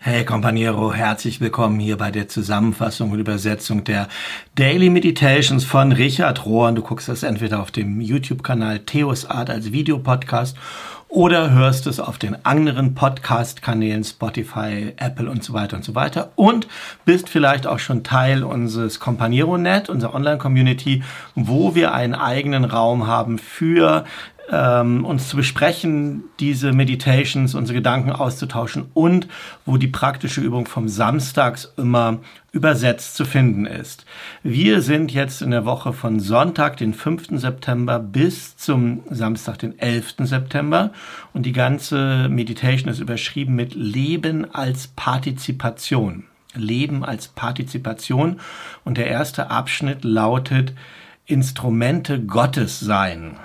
Hey Companiero, herzlich willkommen hier bei der Zusammenfassung und Übersetzung der Daily Meditations von Richard Rohr. Du guckst das entweder auf dem YouTube-Kanal Theos Art als Videopodcast oder hörst es auf den anderen Podcast-Kanälen Spotify, Apple und so weiter und so weiter und bist vielleicht auch schon Teil unseres Companiero-Net, unserer Online-Community, wo wir einen eigenen Raum haben für ähm, uns zu besprechen, diese Meditations, unsere Gedanken auszutauschen und wo die praktische Übung vom Samstags immer übersetzt zu finden ist. Wir sind jetzt in der Woche von Sonntag, den 5. September bis zum Samstag, den 11. September und die ganze Meditation ist überschrieben mit Leben als Partizipation. Leben als Partizipation und der erste Abschnitt lautet Instrumente Gottes sein.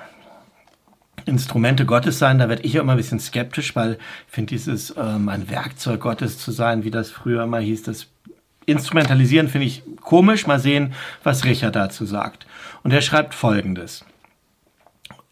Instrumente Gottes sein, da werde ich ja immer ein bisschen skeptisch, weil ich finde dieses ähm, ein Werkzeug Gottes zu sein, wie das früher immer hieß, das Instrumentalisieren finde ich komisch. Mal sehen, was Richard dazu sagt. Und er schreibt Folgendes.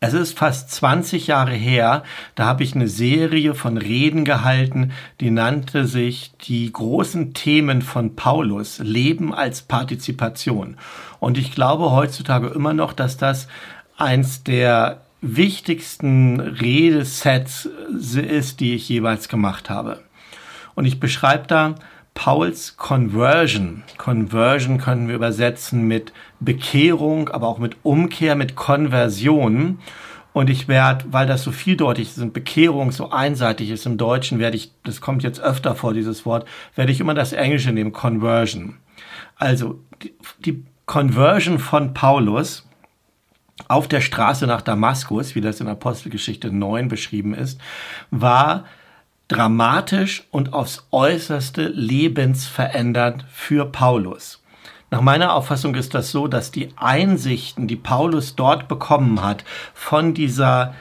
Es ist fast 20 Jahre her, da habe ich eine Serie von Reden gehalten, die nannte sich die großen Themen von Paulus, Leben als Partizipation. Und ich glaube heutzutage immer noch, dass das eins der wichtigsten Redesets ist, die ich jeweils gemacht habe. Und ich beschreibe da Pauls Conversion. Conversion können wir übersetzen mit Bekehrung, aber auch mit Umkehr, mit Konversion. Und ich werde, weil das so vieldeutig ist und Bekehrung so einseitig ist im Deutschen, werde ich, das kommt jetzt öfter vor, dieses Wort, werde ich immer das Englische nehmen, Conversion. Also die, die Conversion von Paulus auf der Straße nach Damaskus, wie das in Apostelgeschichte 9 beschrieben ist, war dramatisch und aufs äußerste lebensverändernd für Paulus. Nach meiner Auffassung ist das so, dass die Einsichten, die Paulus dort bekommen hat, von dieser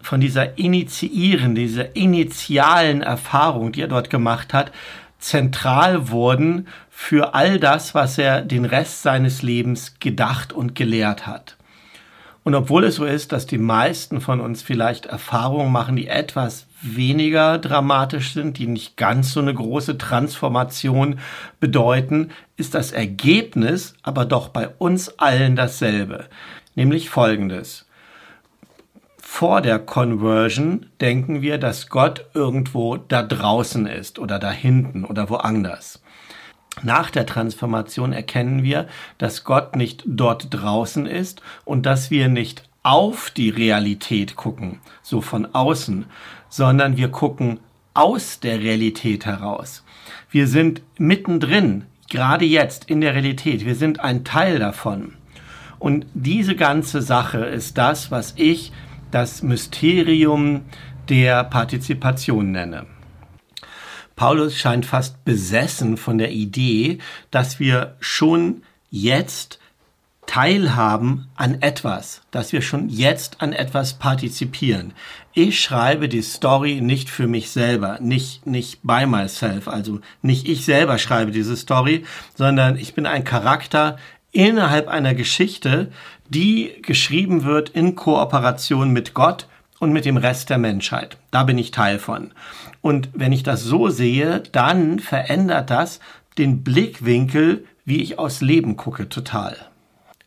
von dieser initiierenden, dieser initialen Erfahrung, die er dort gemacht hat, zentral wurden für all das, was er den Rest seines Lebens gedacht und gelehrt hat. Und obwohl es so ist, dass die meisten von uns vielleicht Erfahrungen machen, die etwas weniger dramatisch sind, die nicht ganz so eine große Transformation bedeuten, ist das Ergebnis aber doch bei uns allen dasselbe. Nämlich folgendes. Vor der Conversion denken wir, dass Gott irgendwo da draußen ist oder da hinten oder woanders. Nach der Transformation erkennen wir, dass Gott nicht dort draußen ist und dass wir nicht auf die Realität gucken, so von außen, sondern wir gucken aus der Realität heraus. Wir sind mittendrin, gerade jetzt in der Realität. Wir sind ein Teil davon. Und diese ganze Sache ist das, was ich das Mysterium der Partizipation nenne. Paulus scheint fast besessen von der Idee, dass wir schon jetzt teilhaben an etwas, dass wir schon jetzt an etwas partizipieren. Ich schreibe die Story nicht für mich selber, nicht, nicht by myself, also nicht ich selber schreibe diese Story, sondern ich bin ein Charakter innerhalb einer Geschichte, die geschrieben wird in Kooperation mit Gott und mit dem Rest der Menschheit. Da bin ich Teil von. Und wenn ich das so sehe, dann verändert das den Blickwinkel, wie ich aus Leben gucke, total.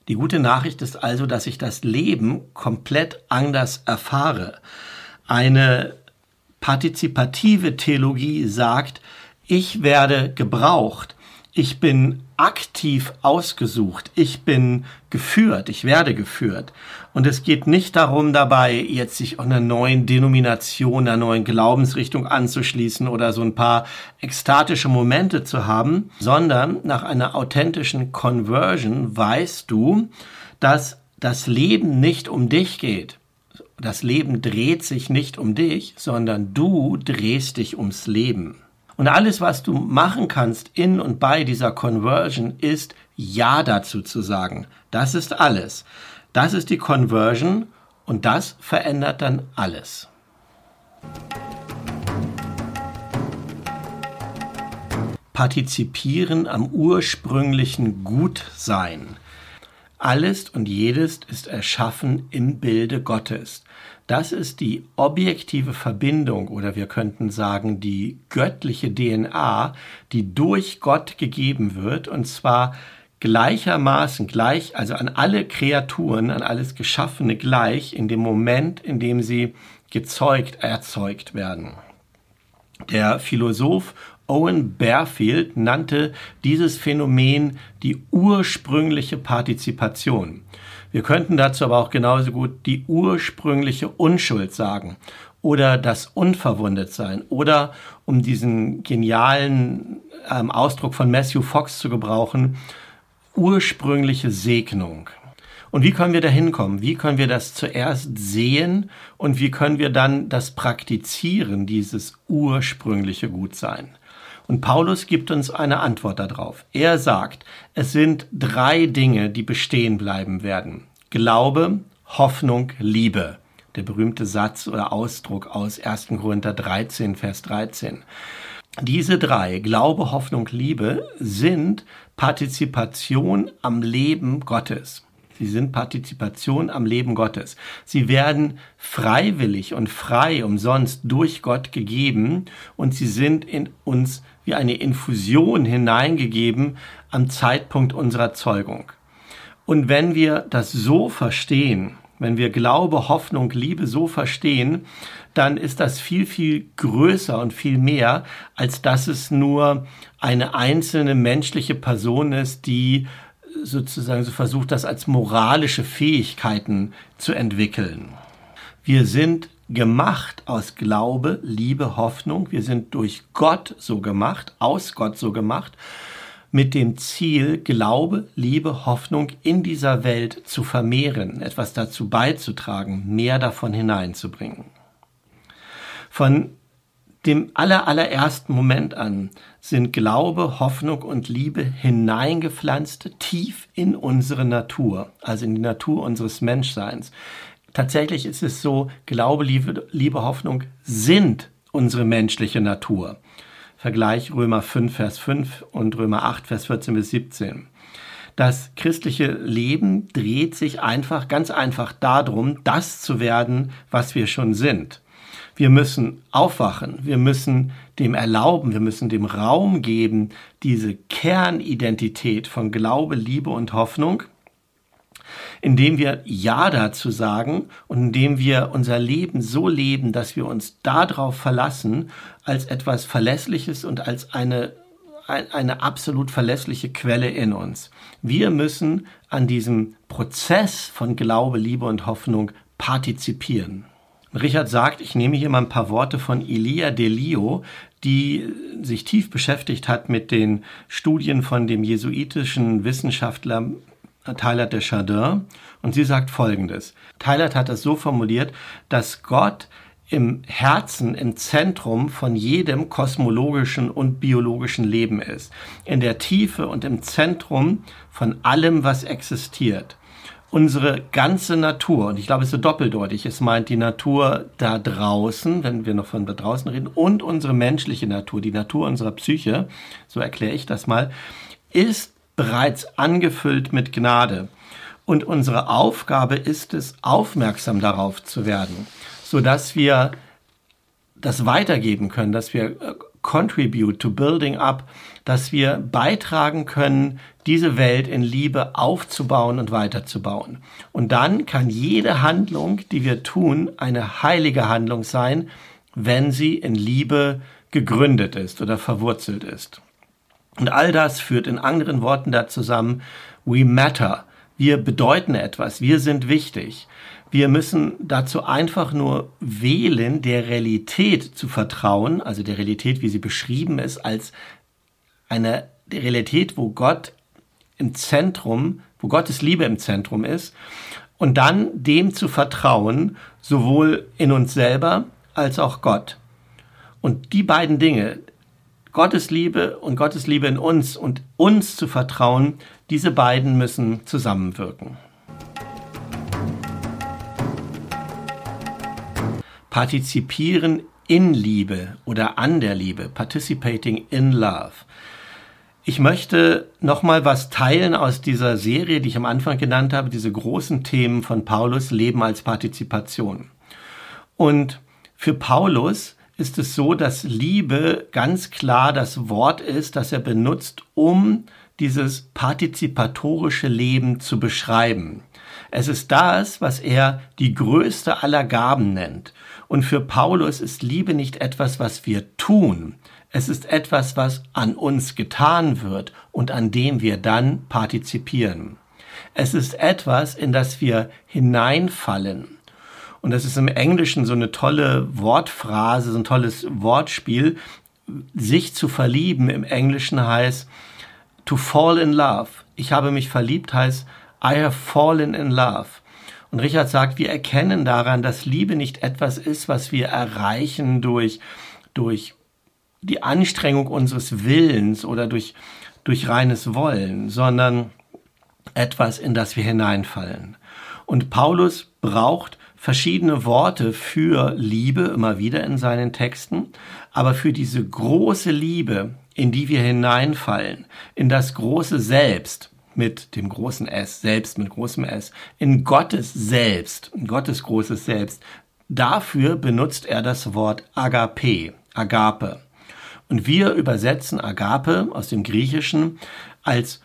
Die gute Nachricht ist also, dass ich das Leben komplett anders erfahre. Eine partizipative Theologie sagt, ich werde gebraucht, ich bin aktiv ausgesucht, ich bin geführt, ich werde geführt. Und es geht nicht darum dabei, jetzt sich einer neuen Denomination, einer neuen Glaubensrichtung anzuschließen oder so ein paar ekstatische Momente zu haben, sondern nach einer authentischen Conversion weißt du, dass das Leben nicht um dich geht. Das Leben dreht sich nicht um dich, sondern du drehst dich ums Leben. Und alles, was du machen kannst in und bei dieser Conversion, ist Ja dazu zu sagen. Das ist alles. Das ist die Conversion und das verändert dann alles. Partizipieren am ursprünglichen Gutsein. Alles und jedes ist erschaffen im Bilde Gottes. Das ist die objektive Verbindung oder wir könnten sagen die göttliche DNA, die durch Gott gegeben wird und zwar gleichermaßen gleich, also an alle Kreaturen, an alles Geschaffene gleich in dem Moment, in dem sie gezeugt, erzeugt werden. Der Philosoph Owen Barfield nannte dieses Phänomen die ursprüngliche Partizipation. Wir könnten dazu aber auch genauso gut die ursprüngliche Unschuld sagen oder das Unverwundetsein oder um diesen genialen ähm, Ausdruck von Matthew Fox zu gebrauchen, ursprüngliche Segnung. Und wie können wir da hinkommen? Wie können wir das zuerst sehen und wie können wir dann das praktizieren, dieses ursprüngliche Gutsein? Und Paulus gibt uns eine Antwort darauf. Er sagt, es sind drei Dinge, die bestehen bleiben werden. Glaube, Hoffnung, Liebe. Der berühmte Satz oder Ausdruck aus 1. Korinther 13, Vers 13. Diese drei, Glaube, Hoffnung, Liebe, sind Partizipation am Leben Gottes. Sie sind Partizipation am Leben Gottes. Sie werden freiwillig und frei umsonst durch Gott gegeben und sie sind in uns wie eine Infusion hineingegeben am Zeitpunkt unserer Zeugung. Und wenn wir das so verstehen, wenn wir Glaube, Hoffnung, Liebe so verstehen, dann ist das viel, viel größer und viel mehr, als dass es nur eine einzelne menschliche Person ist, die sozusagen so versucht, das als moralische Fähigkeiten zu entwickeln. Wir sind gemacht aus Glaube, Liebe, Hoffnung. Wir sind durch Gott so gemacht, aus Gott so gemacht, mit dem Ziel, Glaube, Liebe, Hoffnung in dieser Welt zu vermehren, etwas dazu beizutragen, mehr davon hineinzubringen. Von dem aller, allerersten Moment an sind Glaube, Hoffnung und Liebe hineingepflanzt tief in unsere Natur, also in die Natur unseres Menschseins. Tatsächlich ist es so, Glaube, Liebe, Liebe, Hoffnung sind unsere menschliche Natur. Vergleich Römer 5, Vers 5 und Römer 8, Vers 14 bis 17. Das christliche Leben dreht sich einfach, ganz einfach darum, das zu werden, was wir schon sind. Wir müssen aufwachen, wir müssen dem erlauben, wir müssen dem Raum geben, diese Kernidentität von Glaube, Liebe und Hoffnung, indem wir Ja dazu sagen und indem wir unser Leben so leben, dass wir uns darauf verlassen, als etwas Verlässliches und als eine, eine absolut verlässliche Quelle in uns. Wir müssen an diesem Prozess von Glaube, Liebe und Hoffnung partizipieren. Richard sagt, ich nehme hier mal ein paar Worte von Elia Delio, die sich tief beschäftigt hat mit den Studien von dem jesuitischen Wissenschaftler Tyler de Chardin. Und sie sagt Folgendes. Tyler hat das so formuliert, dass Gott im Herzen, im Zentrum von jedem kosmologischen und biologischen Leben ist. In der Tiefe und im Zentrum von allem, was existiert unsere ganze Natur, und ich glaube, es ist so doppeldeutig, es meint die Natur da draußen, wenn wir noch von da draußen reden, und unsere menschliche Natur, die Natur unserer Psyche, so erkläre ich das mal, ist bereits angefüllt mit Gnade. Und unsere Aufgabe ist es, aufmerksam darauf zu werden, so dass wir das weitergeben können, dass wir äh, contribute to building up, dass wir beitragen können, diese Welt in Liebe aufzubauen und weiterzubauen. Und dann kann jede Handlung, die wir tun, eine heilige Handlung sein, wenn sie in Liebe gegründet ist oder verwurzelt ist. Und all das führt in anderen Worten da zusammen, we matter. Wir bedeuten etwas, wir sind wichtig. Wir müssen dazu einfach nur wählen, der Realität zu vertrauen, also der Realität, wie sie beschrieben ist, als eine Realität, wo Gott im Zentrum, wo Gottes Liebe im Zentrum ist, und dann dem zu vertrauen, sowohl in uns selber als auch Gott. Und die beiden Dinge, Gottes Liebe und Gottes Liebe in uns und uns zu vertrauen, diese beiden müssen zusammenwirken. Partizipieren in Liebe oder an der Liebe, participating in love. Ich möchte nochmal was teilen aus dieser Serie, die ich am Anfang genannt habe, diese großen Themen von Paulus, Leben als Partizipation. Und für Paulus ist es so, dass Liebe ganz klar das Wort ist, das er benutzt, um dieses partizipatorische Leben zu beschreiben. Es ist das, was er die größte aller Gaben nennt. Und für Paulus ist Liebe nicht etwas, was wir tun. Es ist etwas, was an uns getan wird und an dem wir dann partizipieren. Es ist etwas, in das wir hineinfallen. Und das ist im Englischen so eine tolle Wortphrase, so ein tolles Wortspiel. Sich zu verlieben im Englischen heißt to fall in love. Ich habe mich verliebt heißt I have fallen in love. Und Richard sagt, wir erkennen daran, dass Liebe nicht etwas ist, was wir erreichen durch, durch die Anstrengung unseres Willens oder durch, durch reines Wollen, sondern etwas, in das wir hineinfallen. Und Paulus braucht verschiedene Worte für Liebe immer wieder in seinen Texten, aber für diese große Liebe, in die wir hineinfallen, in das große Selbst, mit dem großen S, selbst mit großem S, in Gottes Selbst, in Gottes großes Selbst. Dafür benutzt er das Wort Agape, Agape. Und wir übersetzen Agape aus dem Griechischen als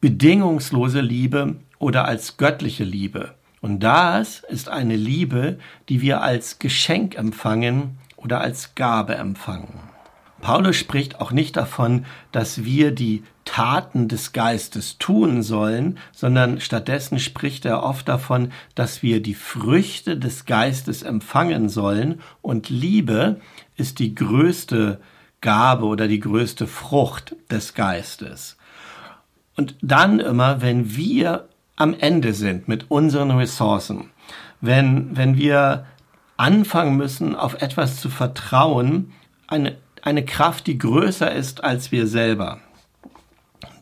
bedingungslose Liebe oder als göttliche Liebe. Und das ist eine Liebe, die wir als Geschenk empfangen oder als Gabe empfangen. Paulus spricht auch nicht davon, dass wir die Taten des Geistes tun sollen, sondern stattdessen spricht er oft davon, dass wir die Früchte des Geistes empfangen sollen und Liebe ist die größte Gabe oder die größte Frucht des Geistes. Und dann immer, wenn wir am Ende sind mit unseren Ressourcen, wenn, wenn wir anfangen müssen, auf etwas zu vertrauen, eine eine Kraft, die größer ist als wir selber.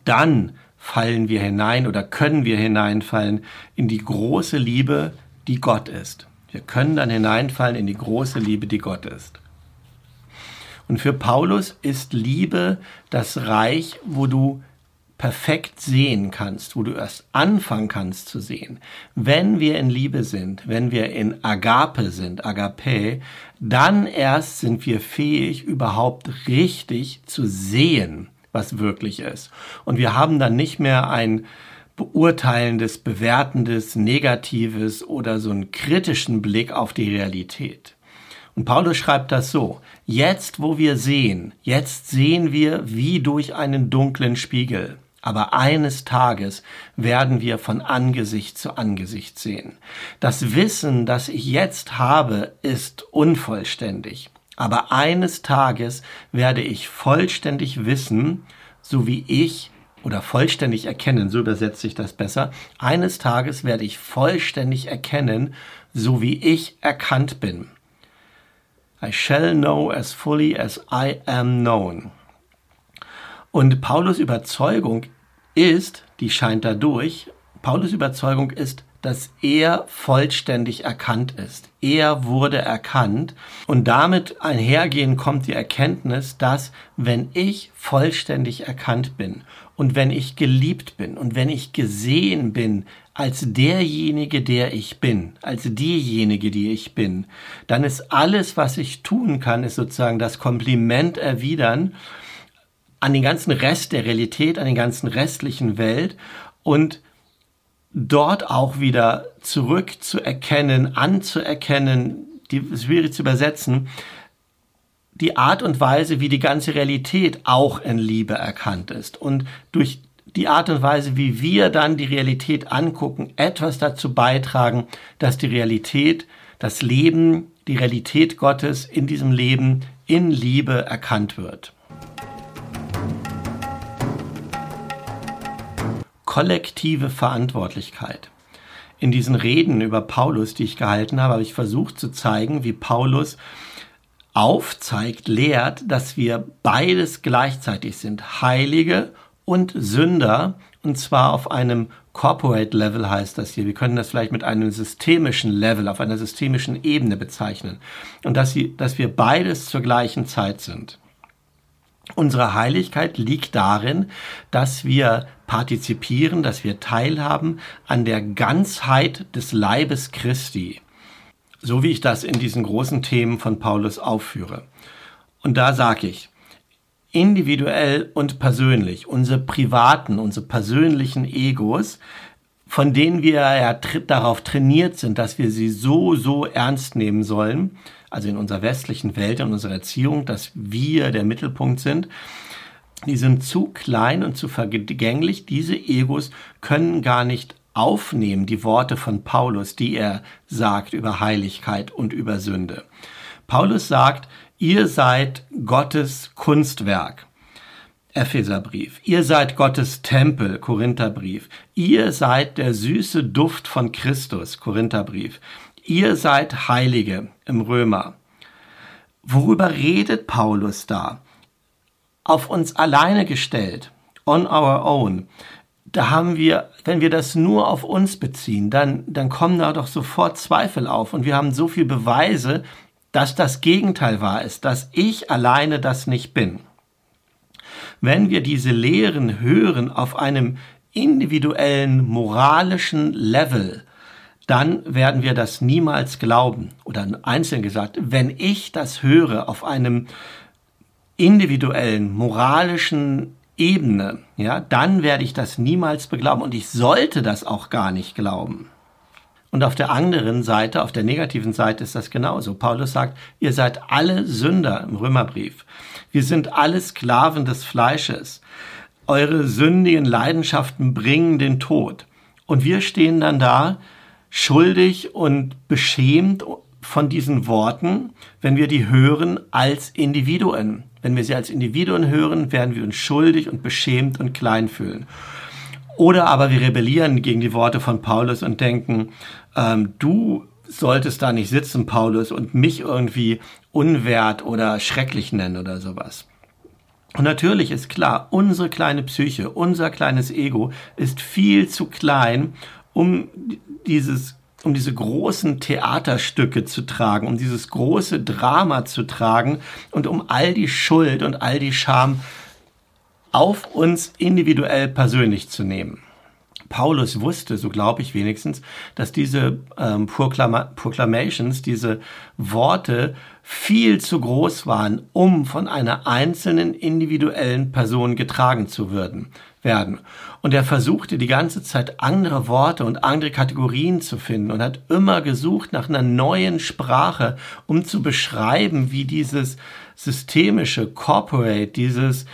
Dann fallen wir hinein oder können wir hineinfallen in die große Liebe, die Gott ist. Wir können dann hineinfallen in die große Liebe, die Gott ist. Und für Paulus ist Liebe das Reich, wo du perfekt sehen kannst, wo du erst anfangen kannst zu sehen. Wenn wir in Liebe sind, wenn wir in Agape sind, Agape, dann erst sind wir fähig, überhaupt richtig zu sehen, was wirklich ist. Und wir haben dann nicht mehr ein beurteilendes, bewertendes, negatives oder so einen kritischen Blick auf die Realität. Und Paulus schreibt das so, jetzt wo wir sehen, jetzt sehen wir wie durch einen dunklen Spiegel. Aber eines Tages werden wir von Angesicht zu Angesicht sehen. Das Wissen, das ich jetzt habe, ist unvollständig. Aber eines Tages werde ich vollständig wissen, so wie ich oder vollständig erkennen, so übersetze ich das besser. Eines Tages werde ich vollständig erkennen, so wie ich erkannt bin. I shall know as fully as I am known. Und Paulus Überzeugung ist, die scheint dadurch, Paulus Überzeugung ist, dass er vollständig erkannt ist. Er wurde erkannt und damit einhergehen kommt die Erkenntnis, dass wenn ich vollständig erkannt bin und wenn ich geliebt bin und wenn ich gesehen bin als derjenige, der ich bin, als diejenige, die ich bin, dann ist alles, was ich tun kann, ist sozusagen das Kompliment erwidern an den ganzen Rest der Realität, an den ganzen restlichen Welt und dort auch wieder zurückzuerkennen, anzuerkennen, die schwierig zu übersetzen, die Art und Weise, wie die ganze Realität auch in Liebe erkannt ist und durch die Art und Weise, wie wir dann die Realität angucken, etwas dazu beitragen, dass die Realität, das Leben, die Realität Gottes in diesem Leben in Liebe erkannt wird. Kollektive Verantwortlichkeit. In diesen Reden über Paulus, die ich gehalten habe, habe ich versucht zu zeigen, wie Paulus aufzeigt, lehrt, dass wir beides gleichzeitig sind, Heilige und Sünder, und zwar auf einem Corporate Level heißt das hier. Wir können das vielleicht mit einem systemischen Level, auf einer systemischen Ebene bezeichnen. Und dass, sie, dass wir beides zur gleichen Zeit sind. Unsere Heiligkeit liegt darin, dass wir partizipieren, dass wir teilhaben an der Ganzheit des Leibes Christi. so wie ich das in diesen großen Themen von Paulus aufführe. Und da sage ich, individuell und persönlich, unsere privaten, unsere persönlichen Egos, von denen wir ja darauf trainiert sind, dass wir sie so, so ernst nehmen sollen, also in unserer westlichen Welt, in unserer Erziehung, dass wir der Mittelpunkt sind, die sind zu klein und zu vergänglich. Diese Egos können gar nicht aufnehmen, die Worte von Paulus, die er sagt über Heiligkeit und über Sünde. Paulus sagt, ihr seid Gottes Kunstwerk. Epheserbrief. Ihr seid Gottes Tempel, Korintherbrief. Ihr seid der süße Duft von Christus, Korintherbrief. Ihr seid Heilige im Römer. Worüber redet Paulus da? Auf uns alleine gestellt, on our own. Da haben wir, wenn wir das nur auf uns beziehen, dann, dann kommen da doch sofort Zweifel auf und wir haben so viel Beweise, dass das Gegenteil wahr ist, dass ich alleine das nicht bin. Wenn wir diese Lehren hören auf einem individuellen moralischen Level, dann werden wir das niemals glauben. Oder einzeln gesagt, wenn ich das höre auf einem individuellen moralischen Ebene, ja, dann werde ich das niemals beglauben und ich sollte das auch gar nicht glauben. Und auf der anderen Seite, auf der negativen Seite ist das genauso. Paulus sagt, ihr seid alle Sünder im Römerbrief. Wir sind alle Sklaven des Fleisches. Eure sündigen Leidenschaften bringen den Tod. Und wir stehen dann da, schuldig und beschämt von diesen Worten, wenn wir die hören als Individuen. Wenn wir sie als Individuen hören, werden wir uns schuldig und beschämt und klein fühlen. Oder aber wir rebellieren gegen die Worte von Paulus und denken, ähm, du solltest da nicht sitzen, Paulus, und mich irgendwie unwert oder schrecklich nennen oder sowas. Und natürlich ist klar, unsere kleine Psyche, unser kleines Ego ist viel zu klein, um dieses um diese großen Theaterstücke zu tragen, um dieses große Drama zu tragen und um all die Schuld und all die Scham auf uns individuell persönlich zu nehmen. Paulus wusste, so glaube ich wenigstens, dass diese ähm, Proclama Proclamations, diese Worte viel zu groß waren, um von einer einzelnen individuellen Person getragen zu würden, werden. Und er versuchte die ganze Zeit andere Worte und andere Kategorien zu finden und hat immer gesucht nach einer neuen Sprache, um zu beschreiben, wie dieses systemische Corporate, dieses,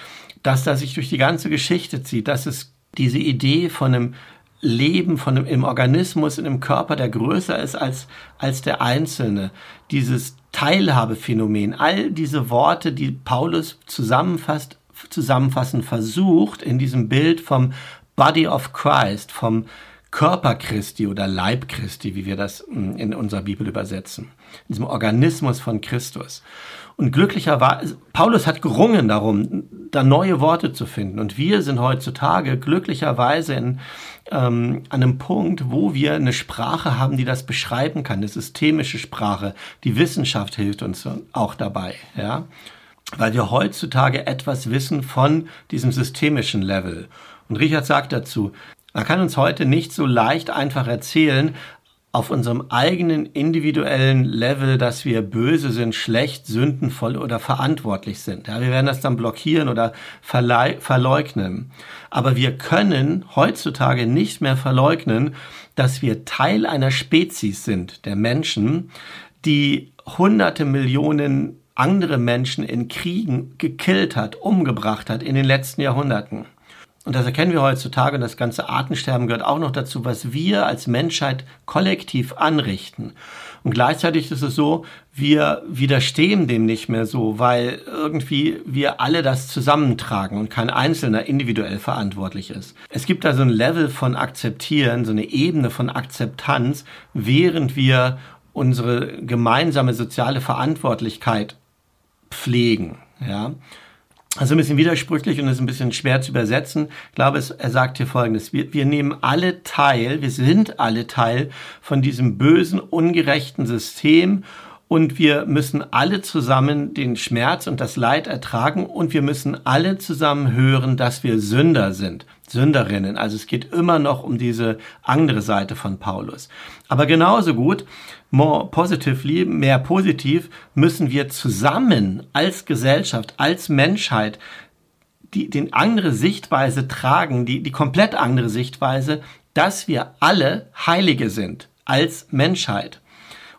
dass das sich durch die ganze Geschichte zieht, dass es diese Idee von einem Leben von einem, im Organismus, in einem Körper, der größer ist als, als der Einzelne. Dieses Teilhabephänomen, all diese Worte, die Paulus zusammenfasst, zusammenfassen versucht in diesem Bild vom Body of Christ, vom Körper Christi oder Leib Christi, wie wir das hm, in unserer Bibel übersetzen, in diesem Organismus von Christus. Und glücklicherweise, Paulus hat gerungen darum, da neue Worte zu finden. Und wir sind heutzutage glücklicherweise in, ähm, an einem Punkt, wo wir eine Sprache haben, die das beschreiben kann, eine systemische Sprache. Die Wissenschaft hilft uns auch dabei, ja. Weil wir heutzutage etwas wissen von diesem systemischen Level. Und Richard sagt dazu, man kann uns heute nicht so leicht einfach erzählen, auf unserem eigenen individuellen Level, dass wir böse sind, schlecht, sündenvoll oder verantwortlich sind. Ja, wir werden das dann blockieren oder verleugnen. Aber wir können heutzutage nicht mehr verleugnen, dass wir Teil einer Spezies sind, der Menschen, die hunderte Millionen andere Menschen in Kriegen gekillt hat, umgebracht hat in den letzten Jahrhunderten. Und das erkennen wir heutzutage und das ganze Artensterben gehört auch noch dazu, was wir als Menschheit kollektiv anrichten. Und gleichzeitig ist es so, wir widerstehen dem nicht mehr so, weil irgendwie wir alle das zusammentragen und kein Einzelner individuell verantwortlich ist. Es gibt da so ein Level von Akzeptieren, so eine Ebene von Akzeptanz, während wir unsere gemeinsame soziale Verantwortlichkeit pflegen, ja. Also ein bisschen widersprüchlich und ist ein bisschen schwer zu übersetzen. Ich glaube, es, er sagt hier Folgendes. Wir, wir nehmen alle teil, wir sind alle Teil von diesem bösen, ungerechten System und wir müssen alle zusammen den Schmerz und das Leid ertragen und wir müssen alle zusammen hören, dass wir Sünder sind, Sünderinnen. Also es geht immer noch um diese andere Seite von Paulus. Aber genauso gut more positively, mehr positiv, müssen wir zusammen als Gesellschaft, als Menschheit die, die andere Sichtweise tragen, die, die komplett andere Sichtweise, dass wir alle Heilige sind als Menschheit.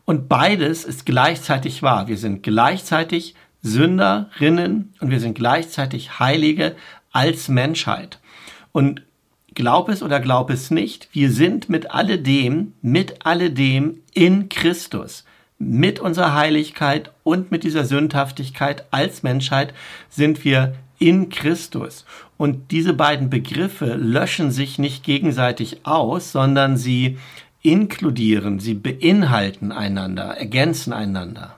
Und beides ist gleichzeitig wahr. Wir sind gleichzeitig Sünderinnen und wir sind gleichzeitig Heilige als Menschheit. Und glaub es oder glaub es nicht, wir sind mit alledem, mit alledem in Christus. Mit unserer Heiligkeit und mit dieser Sündhaftigkeit als Menschheit sind wir in Christus. Und diese beiden Begriffe löschen sich nicht gegenseitig aus, sondern sie inkludieren, sie beinhalten einander, ergänzen einander.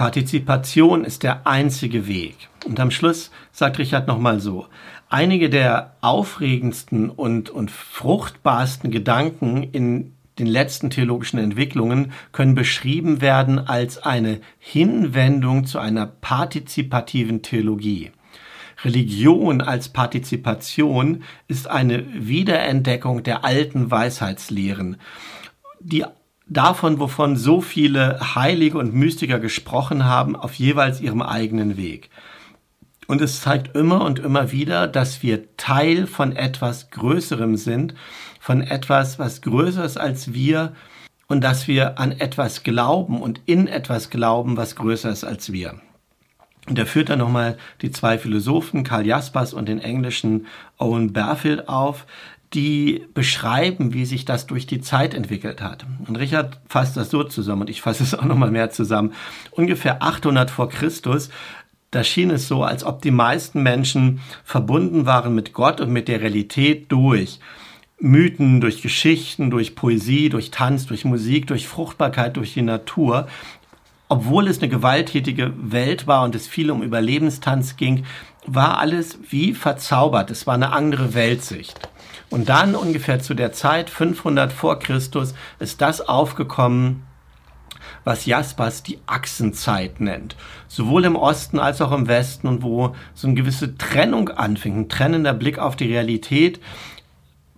Partizipation ist der einzige Weg. Und am Schluss sagt Richard nochmal so, einige der aufregendsten und, und fruchtbarsten Gedanken in den letzten theologischen Entwicklungen können beschrieben werden als eine Hinwendung zu einer partizipativen Theologie. Religion als Partizipation ist eine Wiederentdeckung der alten Weisheitslehren, die davon, wovon so viele Heilige und Mystiker gesprochen haben, auf jeweils ihrem eigenen Weg. Und es zeigt immer und immer wieder, dass wir Teil von etwas Größerem sind, von etwas, was größer ist als wir und dass wir an etwas glauben und in etwas glauben, was größer ist als wir. Und er führt dann nochmal die zwei Philosophen, Karl Jaspers und den englischen Owen Barfield auf, die beschreiben, wie sich das durch die Zeit entwickelt hat. Und Richard fasst das so zusammen und ich fasse es auch nochmal mehr zusammen. Ungefähr 800 vor Christus, da schien es so, als ob die meisten Menschen verbunden waren mit Gott und mit der Realität durch Mythen, durch Geschichten, durch Poesie, durch Tanz, durch Musik, durch Fruchtbarkeit, durch die Natur. Obwohl es eine gewalttätige Welt war und es viel um Überlebenstanz ging, war alles wie verzaubert. Es war eine andere Weltsicht. Und dann ungefähr zu der Zeit 500 vor Christus ist das aufgekommen, was Jaspers die Achsenzeit nennt. Sowohl im Osten als auch im Westen und wo so eine gewisse Trennung anfing, ein trennender Blick auf die Realität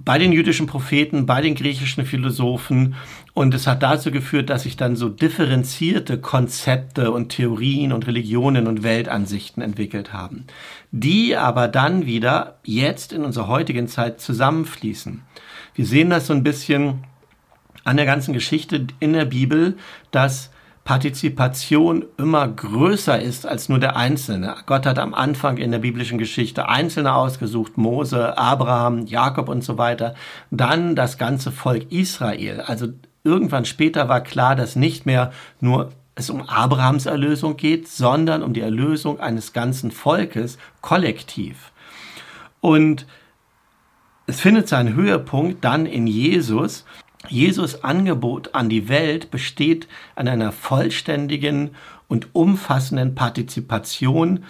bei den jüdischen Propheten, bei den griechischen Philosophen. Und es hat dazu geführt, dass sich dann so differenzierte Konzepte und Theorien und Religionen und Weltansichten entwickelt haben, die aber dann wieder jetzt in unserer heutigen Zeit zusammenfließen. Wir sehen das so ein bisschen an der ganzen Geschichte in der Bibel, dass Partizipation immer größer ist als nur der Einzelne. Gott hat am Anfang in der biblischen Geschichte Einzelne ausgesucht, Mose, Abraham, Jakob und so weiter. Dann das ganze Volk Israel. Also irgendwann später war klar, dass nicht mehr nur es um Abrahams Erlösung geht, sondern um die Erlösung eines ganzen Volkes kollektiv. Und es findet seinen Höhepunkt dann in Jesus, Jesus Angebot an die Welt besteht an einer vollständigen und umfassenden Partizipation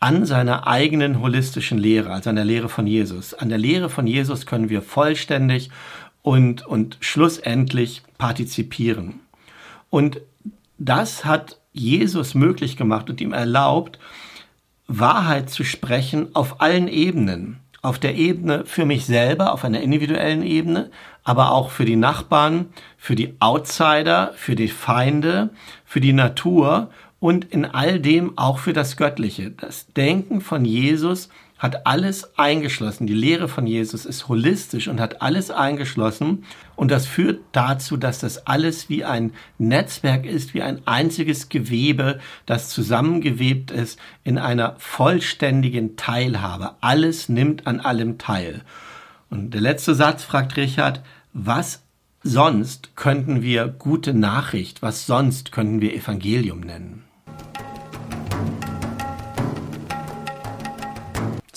an seiner eigenen holistischen Lehre, also an der Lehre von Jesus. An der Lehre von Jesus können wir vollständig und, und schlussendlich partizipieren. Und das hat Jesus möglich gemacht und ihm erlaubt, Wahrheit zu sprechen auf allen Ebenen auf der Ebene für mich selber, auf einer individuellen Ebene, aber auch für die Nachbarn, für die Outsider, für die Feinde, für die Natur und in all dem auch für das Göttliche. Das Denken von Jesus hat alles eingeschlossen. Die Lehre von Jesus ist holistisch und hat alles eingeschlossen. Und das führt dazu, dass das alles wie ein Netzwerk ist, wie ein einziges Gewebe, das zusammengewebt ist in einer vollständigen Teilhabe. Alles nimmt an allem teil. Und der letzte Satz fragt Richard, was sonst könnten wir gute Nachricht, was sonst könnten wir Evangelium nennen?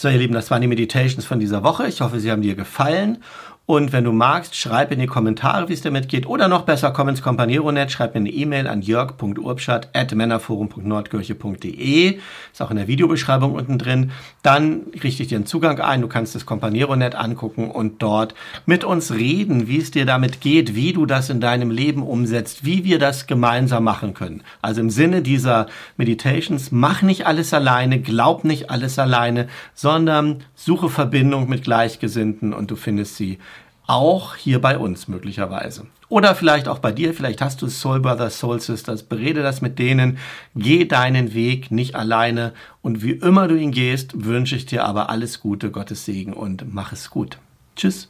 So, ihr Lieben, das waren die Meditations von dieser Woche. Ich hoffe, sie haben dir gefallen. Und wenn du magst, schreib in die Kommentare, wie es damit geht. Oder noch besser, komm ins Companeronet, schreib mir eine E-Mail an jörg.urbschat.männerforum.nordkirche.de. Ist auch in der Videobeschreibung unten drin. Dann richte ich dir einen Zugang ein. Du kannst das Companeronet angucken und dort mit uns reden, wie es dir damit geht, wie du das in deinem Leben umsetzt, wie wir das gemeinsam machen können. Also im Sinne dieser Meditations, mach nicht alles alleine, glaub nicht alles alleine, sondern suche Verbindung mit Gleichgesinnten und du findest sie Auch hier bei uns möglicherweise. Oder vielleicht auch bei dir, vielleicht hast du Soul Brothers, Soul Sisters, berede das mit denen, geh deinen Weg nicht alleine und wie immer du ihn gehst, wünsche ich dir aber alles Gute, Gottes Segen und mach es gut. Tschüss.